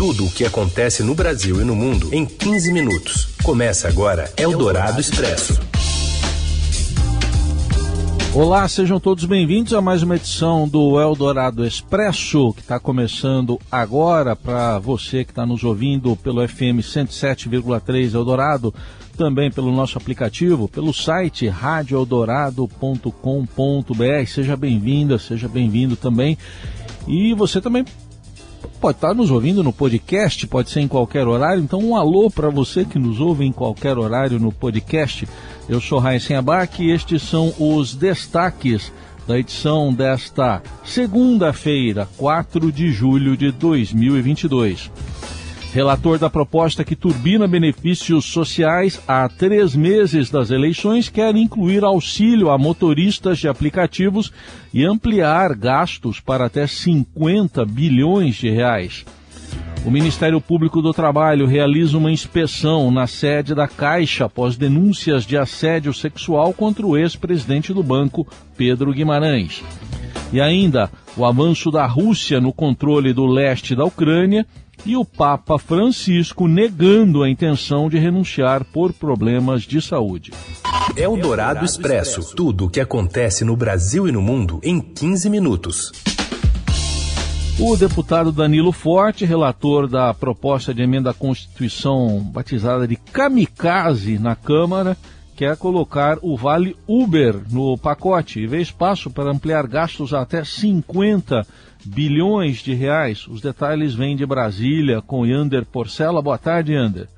Tudo o que acontece no Brasil e no mundo em 15 minutos. Começa agora Eldorado Expresso. Olá, sejam todos bem-vindos a mais uma edição do Eldorado Expresso, que está começando agora para você que está nos ouvindo pelo FM 107,3 Eldorado, também pelo nosso aplicativo, pelo site radioeldorado.com.br. Seja bem-vinda, seja bem-vindo também. E você também pode estar nos ouvindo no podcast, pode ser em qualquer horário. Então, um alô para você que nos ouve em qualquer horário no podcast. Eu sou Raíssen Abac e estes são os destaques da edição desta segunda-feira, 4 de julho de 2022. Relator da proposta que turbina benefícios sociais há três meses das eleições quer incluir auxílio a motoristas de aplicativos e ampliar gastos para até 50 bilhões de reais. O Ministério Público do Trabalho realiza uma inspeção na sede da Caixa após denúncias de assédio sexual contra o ex-presidente do banco, Pedro Guimarães. E ainda, o avanço da Rússia no controle do leste da Ucrânia e o Papa Francisco negando a intenção de renunciar por problemas de saúde. É o Dourado Expresso. Tudo o que acontece no Brasil e no mundo em 15 minutos. O deputado Danilo Forte, relator da proposta de emenda à Constituição batizada de Kamikaze na Câmara, quer colocar o Vale Uber no pacote e vê espaço para ampliar gastos até 50 bilhões de reais. Os detalhes vêm de Brasília com Yander Porcela. Boa tarde, Yander.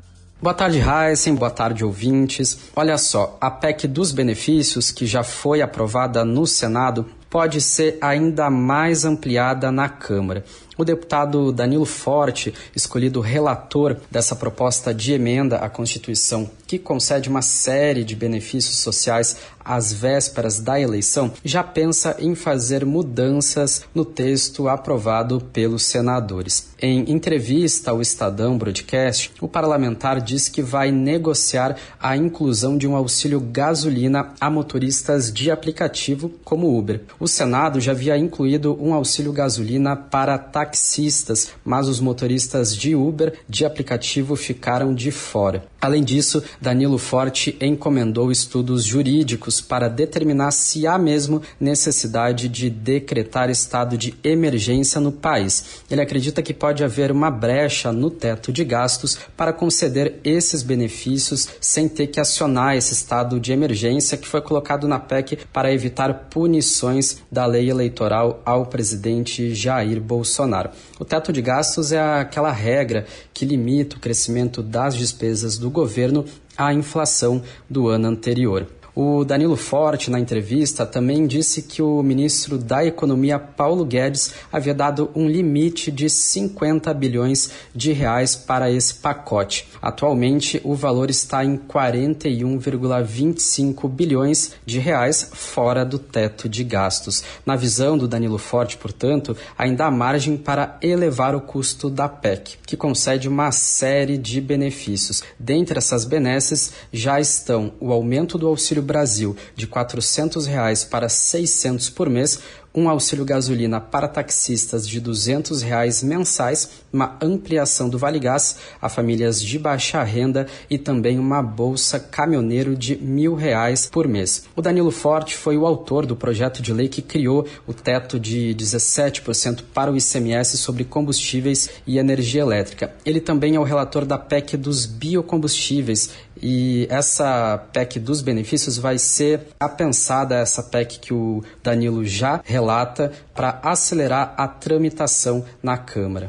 Boa tarde, Heisen. Boa tarde, ouvintes. Olha só, a PEC dos benefícios, que já foi aprovada no Senado, pode ser ainda mais ampliada na Câmara. O deputado Danilo Forte, escolhido relator dessa proposta de emenda à Constituição, que concede uma série de benefícios sociais às vésperas da eleição, já pensa em fazer mudanças no texto aprovado pelos senadores. Em entrevista ao Estadão Broadcast, o parlamentar diz que vai negociar a inclusão de um auxílio gasolina a motoristas de aplicativo como Uber. O Senado já havia incluído um auxílio gasolina para taxistas, mas os motoristas de Uber de aplicativo ficaram de fora. Além disso, Danilo Forte encomendou estudos jurídicos para determinar se há mesmo necessidade de decretar estado de emergência no país. Ele acredita que pode haver uma brecha no teto de gastos para conceder esses benefícios sem ter que acionar esse estado de emergência que foi colocado na PEC para evitar punições da lei eleitoral ao presidente Jair Bolsonaro. O teto de gastos é aquela regra que limita o crescimento das despesas do governo à inflação do ano anterior. O Danilo Forte, na entrevista, também disse que o ministro da Economia, Paulo Guedes, havia dado um limite de 50 bilhões de reais para esse pacote. Atualmente, o valor está em 41,25 bilhões de reais, fora do teto de gastos. Na visão do Danilo Forte, portanto, ainda há margem para elevar o custo da PEC, que concede uma série de benefícios. Dentre essas benesses já estão o aumento do auxílio Brasil de 400 reais para R$ 600 por mês, um auxílio gasolina para taxistas de 200 reais mensais, uma ampliação do Vale Gás a famílias de baixa renda e também uma bolsa caminhoneiro de mil reais por mês. O Danilo Forte foi o autor do projeto de lei que criou o teto de 17% para o ICMS sobre combustíveis e energia elétrica. Ele também é o relator da PEC dos biocombustíveis e essa PEC dos benefícios vai ser apensada essa PEC que o Danilo já relata para acelerar a tramitação na Câmara.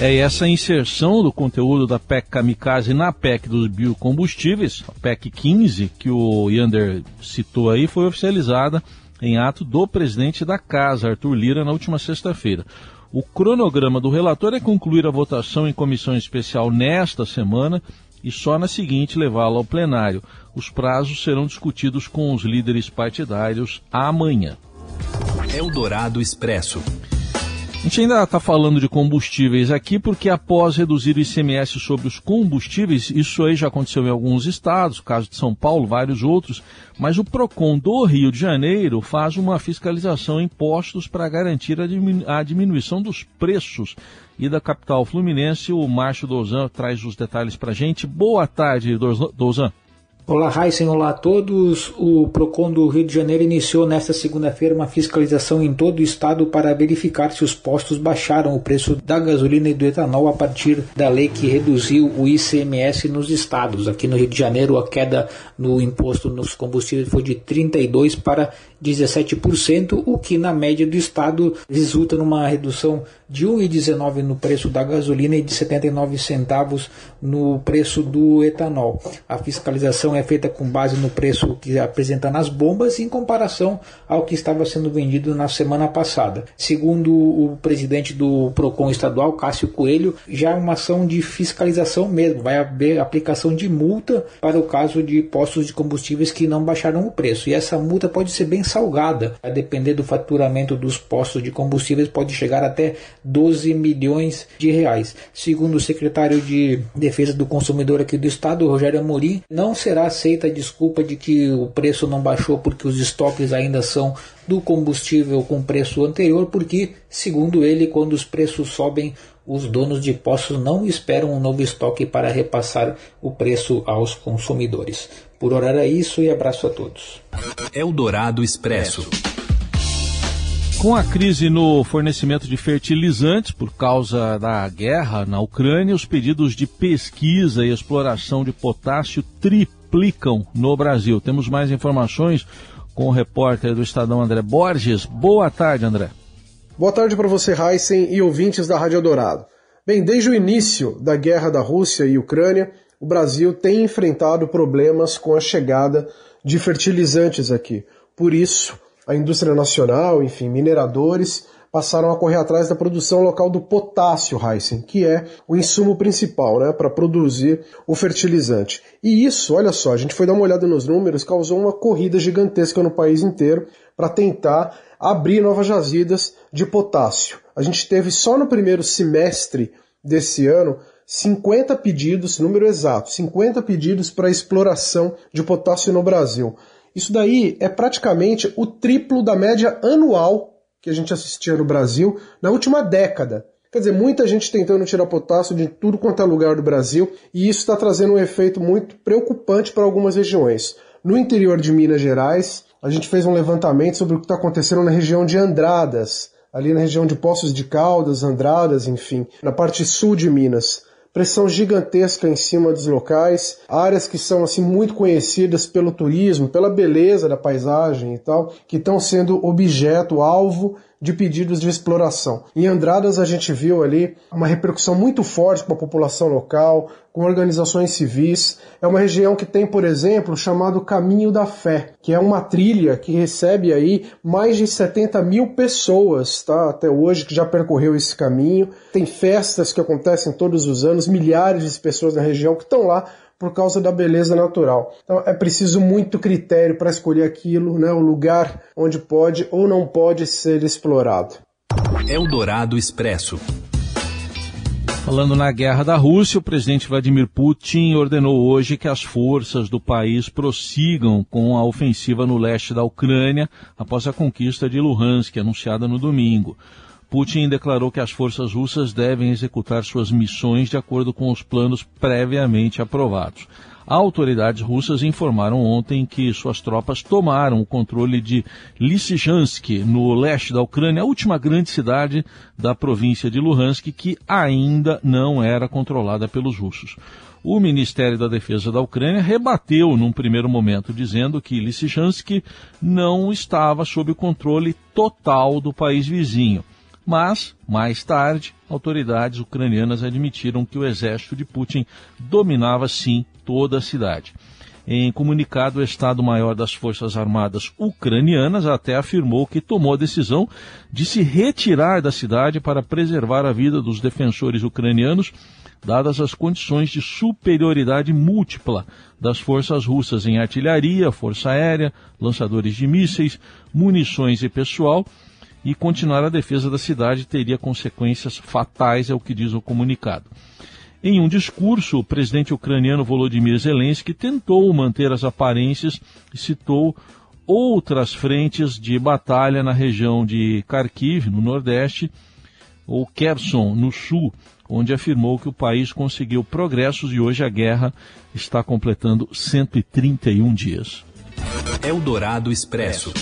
É, essa inserção do conteúdo da PEC Kamikaze na PEC dos biocombustíveis, a PEC 15, que o Yander citou aí, foi oficializada em ato do presidente da Casa, Arthur Lira, na última sexta-feira. O cronograma do relator é concluir a votação em comissão especial nesta semana e só na seguinte levá-la ao plenário. Os prazos serão discutidos com os líderes partidários amanhã. Eldorado Expresso. A gente ainda está falando de combustíveis aqui porque após reduzir o ICMS sobre os combustíveis, isso aí já aconteceu em alguns estados, caso de São Paulo, vários outros, mas o PROCON do Rio de Janeiro faz uma fiscalização em impostos para garantir a, diminu a diminuição dos preços. E da capital fluminense, o Márcio Dozan traz os detalhes para a gente. Boa tarde, Dozan. Olá, Heisen, olá a todos. O PROCON do Rio de Janeiro iniciou nesta segunda-feira uma fiscalização em todo o estado para verificar se os postos baixaram o preço da gasolina e do etanol a partir da lei que reduziu o ICMS nos estados. Aqui no Rio de Janeiro, a queda no imposto nos combustíveis foi de 32% para 17%, o que na média do estado resulta numa redução de 1,19 no preço da gasolina e de 79 centavos no preço do etanol. A fiscalização é feita com base no preço que apresenta nas bombas em comparação ao que estava sendo vendido na semana passada. Segundo o presidente do Procon estadual, Cássio Coelho, já é uma ação de fiscalização mesmo, vai haver aplicação de multa para o caso de postos de combustíveis que não baixaram o preço. E essa multa pode ser bem salgada, a depender do faturamento dos postos de combustíveis, pode chegar até 12 milhões de reais. Segundo o secretário de Defesa do Consumidor aqui do estado, Rogério Amorim, não será aceita a desculpa de que o preço não baixou porque os estoques ainda são do combustível com preço anterior, porque, segundo ele, quando os preços sobem, os donos de postos não esperam um novo estoque para repassar o preço aos consumidores. Por hora era isso e abraço a todos. Eldorado Expresso. Com a crise no fornecimento de fertilizantes por causa da guerra na Ucrânia, os pedidos de pesquisa e exploração de potássio triplicam no Brasil. Temos mais informações com o repórter do Estadão André Borges. Boa tarde, André. Boa tarde para você, Heisen, e ouvintes da Rádio Dourado. Bem, desde o início da guerra da Rússia e Ucrânia, o Brasil tem enfrentado problemas com a chegada de fertilizantes aqui. Por isso, a indústria nacional, enfim, mineradores, passaram a correr atrás da produção local do potássio, Heisen, que é o insumo principal né, para produzir o fertilizante. E isso, olha só, a gente foi dar uma olhada nos números, causou uma corrida gigantesca no país inteiro para tentar abrir novas jazidas de potássio. A gente teve só no primeiro semestre desse ano 50 pedidos, número exato, 50 pedidos para exploração de potássio no Brasil. Isso daí é praticamente o triplo da média anual que a gente assistia no Brasil na última década. Quer dizer, muita gente tentando tirar potássio de tudo quanto é lugar do Brasil, e isso está trazendo um efeito muito preocupante para algumas regiões. No interior de Minas Gerais, a gente fez um levantamento sobre o que está acontecendo na região de Andradas, ali na região de Poços de Caldas, Andradas, enfim, na parte sul de Minas. Pressão gigantesca em cima dos locais, áreas que são assim muito conhecidas pelo turismo, pela beleza da paisagem e tal, que estão sendo objeto, alvo de pedidos de exploração. Em Andradas a gente viu ali uma repercussão muito forte com a população local, com organizações civis. É uma região que tem, por exemplo, o chamado Caminho da Fé, que é uma trilha que recebe aí mais de 70 mil pessoas, tá? Até hoje que já percorreu esse caminho. Tem festas que acontecem todos os anos, milhares de pessoas na região que estão lá por causa da beleza natural. Então é preciso muito critério para escolher aquilo, né, o lugar onde pode ou não pode ser explorado. Eldorado Expresso. Falando na guerra da Rússia, o presidente Vladimir Putin ordenou hoje que as forças do país prossigam com a ofensiva no leste da Ucrânia após a conquista de Luhansk, anunciada no domingo. Putin declarou que as forças russas devem executar suas missões de acordo com os planos previamente aprovados. Autoridades russas informaram ontem que suas tropas tomaram o controle de Lysychansk, no leste da Ucrânia, a última grande cidade da província de Luhansk, que ainda não era controlada pelos russos. O Ministério da Defesa da Ucrânia rebateu num primeiro momento, dizendo que Lysychansk não estava sob o controle total do país vizinho. Mas, mais tarde, autoridades ucranianas admitiram que o exército de Putin dominava sim toda a cidade. Em comunicado, o Estado-Maior das Forças Armadas Ucranianas até afirmou que tomou a decisão de se retirar da cidade para preservar a vida dos defensores ucranianos, dadas as condições de superioridade múltipla das forças russas em artilharia, força aérea, lançadores de mísseis, munições e pessoal e continuar a defesa da cidade teria consequências fatais, é o que diz o comunicado. Em um discurso, o presidente ucraniano Volodymyr Zelensky tentou manter as aparências e citou outras frentes de batalha na região de Kharkiv, no Nordeste, ou Kherson, no Sul, onde afirmou que o país conseguiu progressos e hoje a guerra está completando 131 dias. Eldorado Expresso.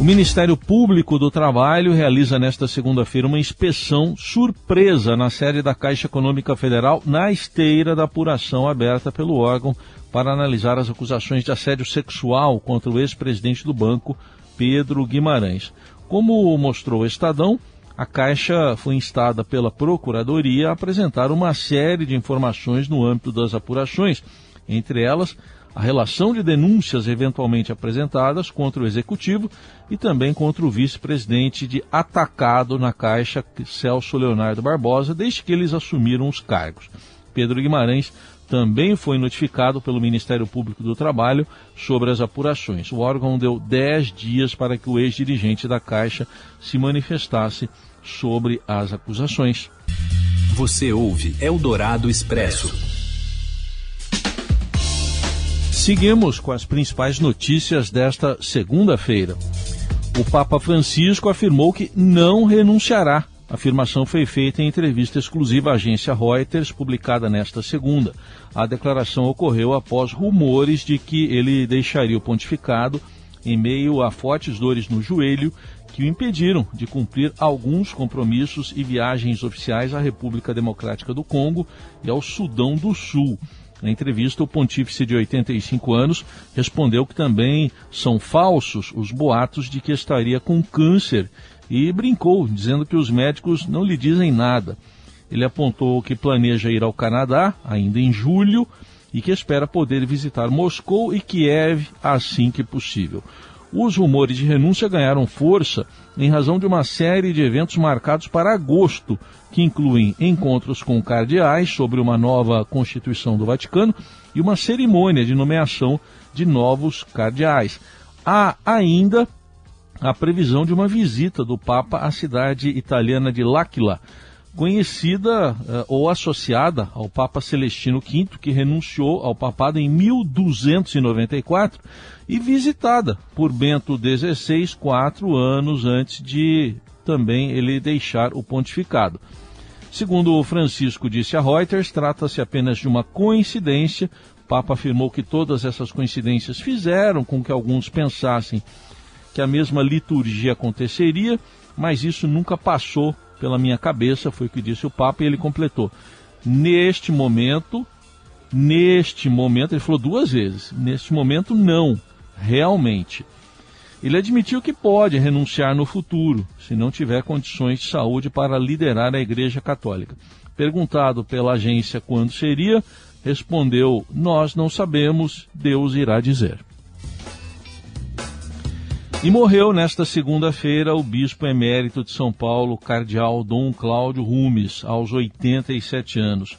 O Ministério Público do Trabalho realiza nesta segunda-feira uma inspeção surpresa na sede da Caixa Econômica Federal, na esteira da apuração aberta pelo órgão para analisar as acusações de assédio sexual contra o ex-presidente do banco, Pedro Guimarães. Como mostrou o Estadão, a Caixa foi instada pela Procuradoria a apresentar uma série de informações no âmbito das apurações, entre elas a relação de denúncias eventualmente apresentadas contra o executivo e também contra o vice-presidente de atacado na Caixa, Celso Leonardo Barbosa, desde que eles assumiram os cargos. Pedro Guimarães também foi notificado pelo Ministério Público do Trabalho sobre as apurações. O órgão deu 10 dias para que o ex-dirigente da Caixa se manifestasse sobre as acusações. Você ouve Eldorado Expresso. Seguimos com as principais notícias desta segunda-feira. O Papa Francisco afirmou que não renunciará. A afirmação foi feita em entrevista exclusiva à agência Reuters, publicada nesta segunda. A declaração ocorreu após rumores de que ele deixaria o pontificado em meio a fortes dores no joelho que o impediram de cumprir alguns compromissos e viagens oficiais à República Democrática do Congo e ao Sudão do Sul. Na entrevista, o pontífice de 85 anos respondeu que também são falsos os boatos de que estaria com câncer e brincou, dizendo que os médicos não lhe dizem nada. Ele apontou que planeja ir ao Canadá, ainda em julho, e que espera poder visitar Moscou e Kiev assim que possível. Os rumores de renúncia ganharam força em razão de uma série de eventos marcados para agosto, que incluem encontros com cardeais sobre uma nova Constituição do Vaticano e uma cerimônia de nomeação de novos cardeais. Há ainda a previsão de uma visita do Papa à cidade italiana de L'Aquila, conhecida uh, ou associada ao Papa Celestino V, que renunciou ao papado em 1294 e visitada por Bento XVI quatro anos antes de também ele deixar o pontificado. Segundo Francisco disse a Reuters, trata-se apenas de uma coincidência. O Papa afirmou que todas essas coincidências fizeram com que alguns pensassem que a mesma liturgia aconteceria, mas isso nunca passou pela minha cabeça, foi o que disse o Papa, e ele completou. Neste momento, neste momento, ele falou duas vezes, neste momento não realmente. Ele admitiu que pode renunciar no futuro, se não tiver condições de saúde para liderar a Igreja Católica. Perguntado pela agência quando seria, respondeu: Nós não sabemos, Deus irá dizer. E morreu nesta segunda-feira o bispo emérito de São Paulo, cardeal Dom Cláudio Rumes, aos 87 anos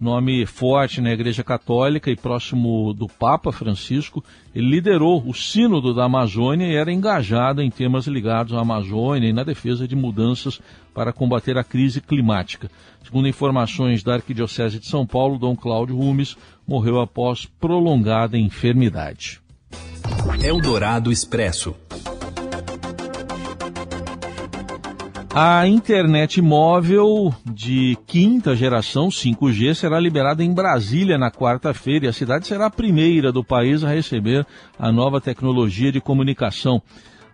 nome forte na Igreja Católica e próximo do Papa Francisco. Ele liderou o Sínodo da Amazônia e era engajado em temas ligados à Amazônia e na defesa de mudanças para combater a crise climática. Segundo informações da Arquidiocese de São Paulo, Dom Cláudio Rumes morreu após prolongada enfermidade. Eldorado Expresso. A internet móvel de quinta geração 5G será liberada em Brasília na quarta-feira e a cidade será a primeira do país a receber a nova tecnologia de comunicação.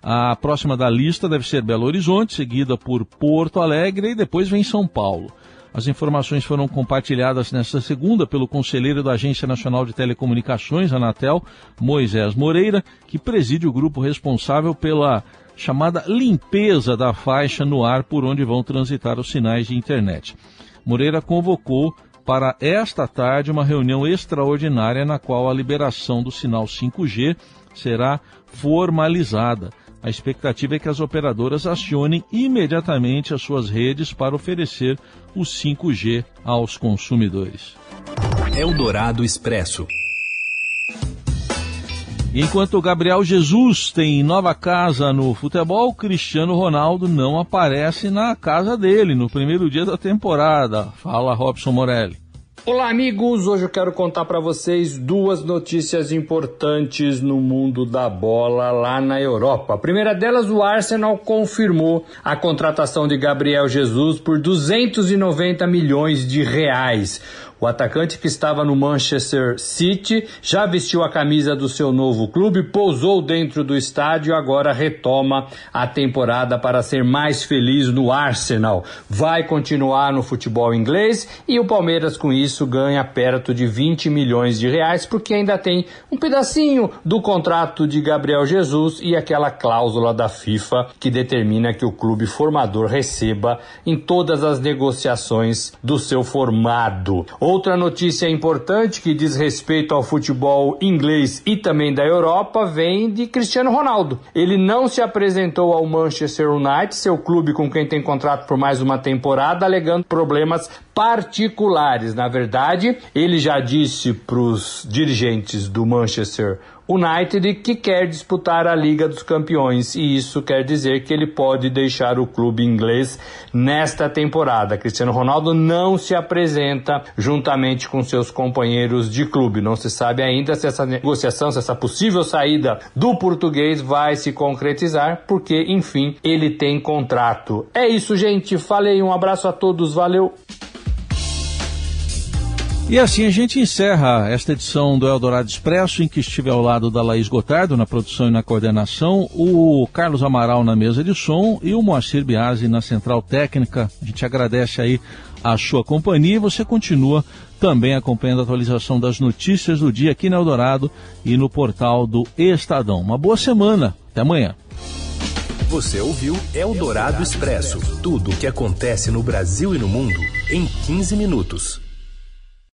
A próxima da lista deve ser Belo Horizonte, seguida por Porto Alegre e depois vem São Paulo. As informações foram compartilhadas nesta segunda pelo conselheiro da Agência Nacional de Telecomunicações, Anatel, Moisés Moreira, que preside o grupo responsável pela chamada limpeza da faixa no ar por onde vão transitar os sinais de internet. Moreira convocou para esta tarde uma reunião extraordinária na qual a liberação do sinal 5G será formalizada. A expectativa é que as operadoras acionem imediatamente as suas redes para oferecer o 5G aos consumidores. Eldorado Expresso. Enquanto Gabriel Jesus tem nova casa no futebol, Cristiano Ronaldo não aparece na casa dele no primeiro dia da temporada. Fala Robson Morelli. Olá, amigos! Hoje eu quero contar para vocês duas notícias importantes no mundo da bola lá na Europa. A primeira delas, o Arsenal confirmou a contratação de Gabriel Jesus por 290 milhões de reais. O atacante que estava no Manchester City já vestiu a camisa do seu novo clube, pousou dentro do estádio e agora retoma a temporada para ser mais feliz no Arsenal. Vai continuar no futebol inglês e o Palmeiras com isso ganha perto de 20 milhões de reais porque ainda tem um pedacinho do contrato de Gabriel Jesus e aquela cláusula da FIFA que determina que o clube formador receba em todas as negociações do seu formado. Outra notícia importante que diz respeito ao futebol inglês e também da Europa vem de Cristiano Ronaldo. Ele não se apresentou ao Manchester United, seu clube com quem tem contrato por mais uma temporada, alegando problemas particulares. Na verdade, ele já disse para os dirigentes do Manchester United que quer disputar a Liga dos Campeões e isso quer dizer que ele pode deixar o clube inglês nesta temporada. Cristiano Ronaldo não se apresenta juntamente com seus companheiros de clube. Não se sabe ainda se essa negociação, se essa possível saída do português vai se concretizar, porque enfim, ele tem contrato. É isso, gente. Falei, um abraço a todos, valeu. E assim a gente encerra esta edição do Eldorado Expresso, em que estive ao lado da Laís Gotardo na produção e na coordenação, o Carlos Amaral na mesa de som e o Moacir Biasi na central técnica. A gente agradece aí a sua companhia e você continua também acompanhando a atualização das notícias do dia aqui no Eldorado e no portal do Estadão. Uma boa semana. Até amanhã. Você ouviu Eldorado Expresso tudo o que acontece no Brasil e no mundo em 15 minutos.